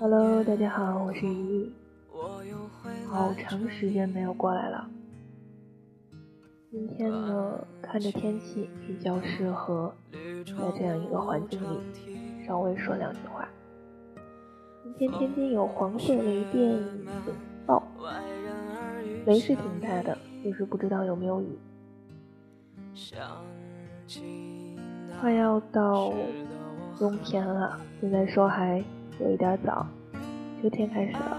Hello，大家好，我是依依。好长时间没有过来了。今天呢，看着天气比较适合在这样一个环境里稍微说两句话。今天天津有黄色雷电警报，雷是挺大的，就是不知道有没有雨。快要到冬天了，现在说还有一点早，秋天开始了。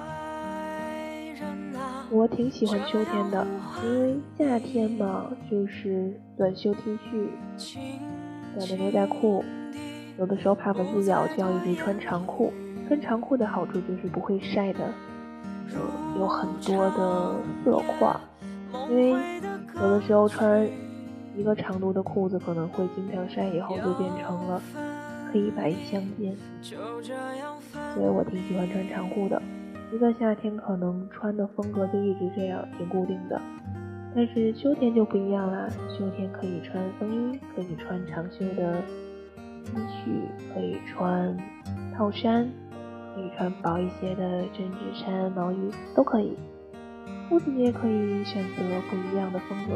我挺喜欢秋天的，因为夏天嘛，就是短袖 T 恤、短的牛仔裤，有的时候怕蚊子咬，就要一直穿长裤。穿长裤的好处就是不会晒的，有很多的色块，因为有的时候穿一个长度的裤子，可能会经常晒，以后就变成了黑白相间，所以我挺喜欢穿长裤的。一个夏天可能穿的风格就一直这样，挺固定的。但是秋天就不一样啦，秋天可以穿风衣，可以穿长袖的 T 恤，可以穿套衫，可以穿薄一些的针织衫、毛衣都可以。裤子也可以选择不一样的风格，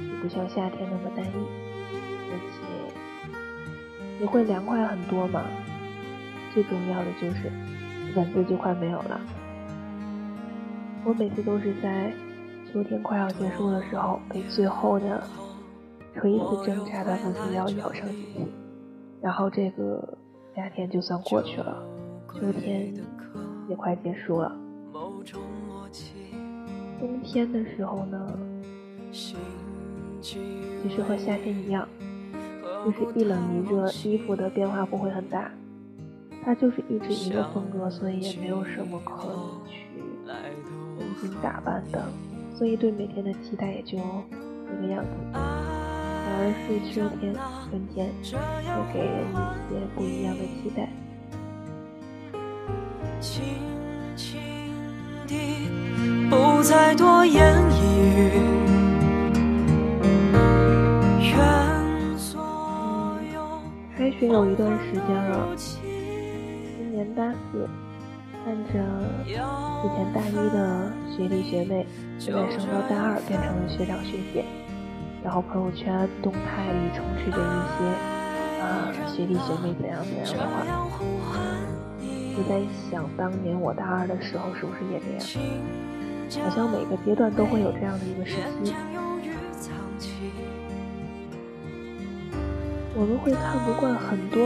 也不像夏天那么单一，而且也会凉快很多嘛。最重要的就是蚊子就快没有了。我每次都是在秋天快要结束的时候，被最后的垂死挣扎的不死鸟咬上几次，然后这个夏天就算过去了，秋天也快结束了。冬天的时候呢，其实和夏天一样，就是一冷一热，衣服的变化不会很大，它就是一直一个风格，所以也没有什么可以去。精心打扮的，所以对每天的期待也就这个样子。反而是秋天、春天会给人一些不一样的期待。轻轻地，不再多言一语。开学有一段时间了，今年大四。看着之前大一的学弟学妹，现在升到大二变成了学长学姐，然后朋友圈动态里充斥着一些啊学弟学妹怎样怎样的话，就在想当年我大二的时候是不是也这样？好像每个阶段都会有这样的一个时期，我们会看不惯很多。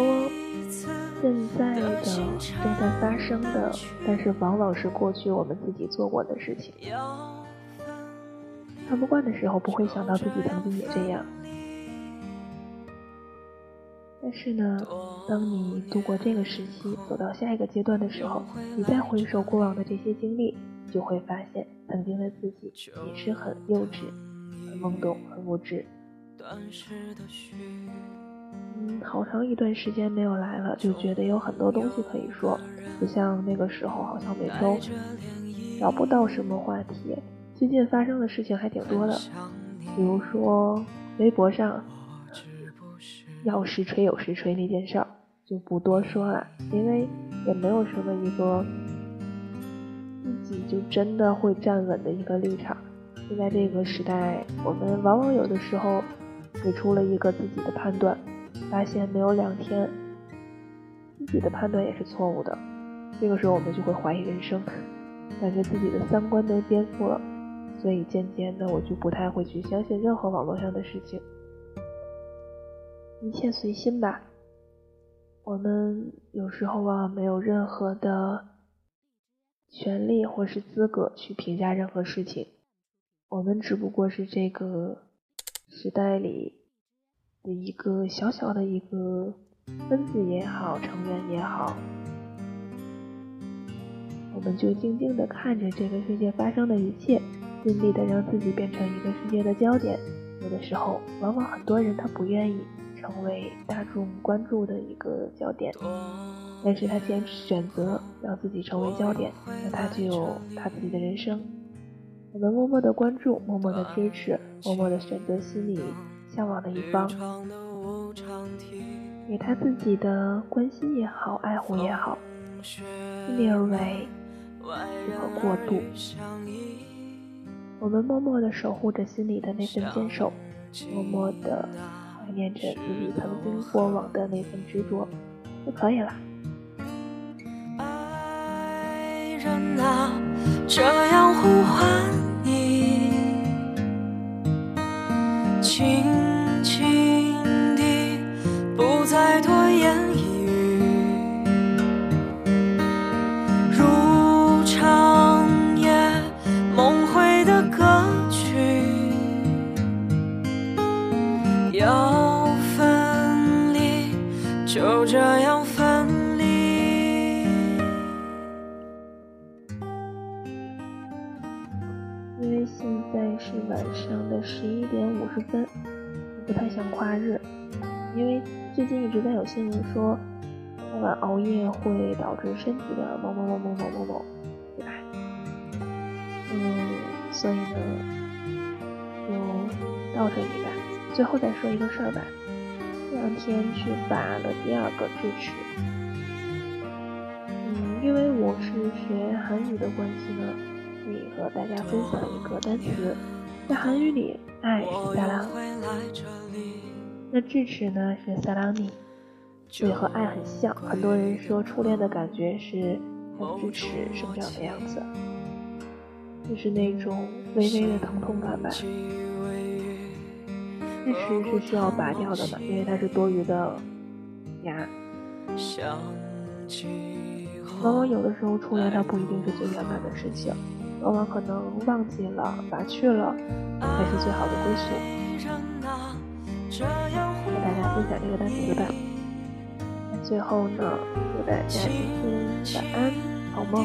现在的正在发生的，但是往往是过去我们自己做过的事情。看不惯的时候，不会想到自己曾经也这样。但是呢，当你度过这个时期，走到下一个阶段的时候，你再回首过往的这些经历，就会发现，曾经的自己也是很幼稚、很懵懂、很无知。嗯，好长一段时间没有来了，就觉得有很多东西可以说，不像那个时候，好像每周找不到什么话题。最近发生的事情还挺多的，比如说微博上要实锤有实锤那件事儿，就不多说了，因为也没有什么一个自己就真的会站稳的一个立场。现在这个时代，我们往往有的时候给出了一个自己的判断。发现没有两天，自己的判断也是错误的。这个时候我们就会怀疑人生，感觉自己的三观被颠覆了。所以渐渐的，我就不太会去相信任何网络上的事情，一切随心吧。我们有时候往往没有任何的权利或是资格去评价任何事情，我们只不过是这个时代里。的一个小小的一个分子也好，成员也好，我们就静静的看着这个世界发生的一切，尽力的让自己变成一个世界的焦点。有的时候，往往很多人他不愿意成为大众关注的一个焦点，但是他既然选择让自己成为焦点，那他就有他自己的人生。我们默默的关注，默默的支持，默默的选择心里。向往的一方，给他自己的关心也好，爱护也好，尽力而为，不可过度。我们默默地守护着心里的那份坚守，默默地怀念着自己曾经过往的那份执着，就可以了。爱人啊，这样呼唤因为现在是晚上的十一点五十分，不太想跨日，因为最近一直在有新闻说，太晚熬夜会导致身体的某某某某某某某，对吧？嗯，所以呢，就到这里吧。最后再说一个事儿吧，这两天去拔了第二个智齿。嗯，因为我是学韩语的关系呢。和大家分享一个单词，在韩语里，爱是萨拉，那智齿呢是萨拉尼，所以和爱很像。很多人说初恋的感觉是像智齿生长的样子，就是那种微微的疼痛感吧。智齿是需要拔掉的嘛，因为它是多余的牙。往往有的时候初恋它不一定是最圆满的事情。往往可能忘记了，拔去了，才是最好的归宿。和大家分享这个单词吧。最后呢，祝大家今天晚安，好梦，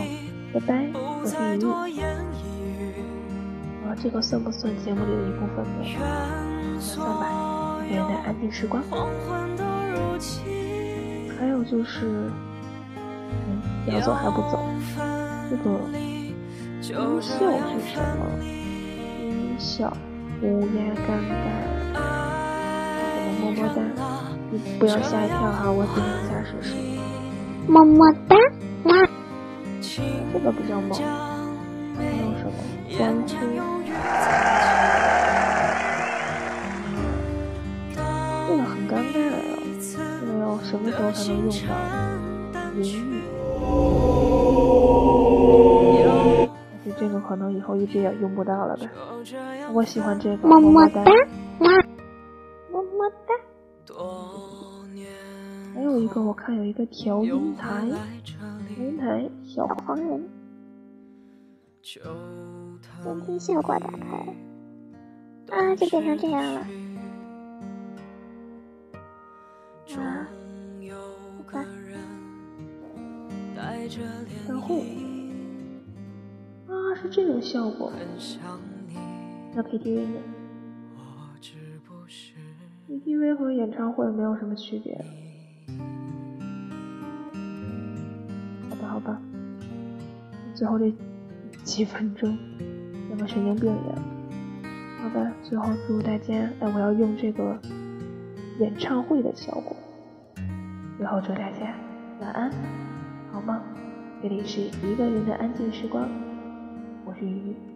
拜拜，我是雨雨。啊，这个算不算节目里的一部分呢？算吧，一个人的安静时光。还有就是，嗯，要走还不走，这个。音效是什么？音效，乌鸦尴尬，么么。么哒，你不要吓一跳哈，我等一下试试。么么哒，这个比较猛。还有什么？关注。这个很尴尬呀，这个要什么时候才能用到？云雨。这个可能以后一直也用不到了吧。我喜欢这个。么么哒，么么哒。还有一个，我看有一个调音台，调音台小黄人。监听效果打开。啊，就变成这样了。啊，不看。等会。是这种效果，那 KTV 呢？KTV 和演唱会没有什么区别。好吧，好吧，最后这几分钟像个神经病一样。好吧，最后祝大家，哎，我要用这个演唱会的效果。最后祝大家晚安，好梦。这里是一个人的安静时光。第一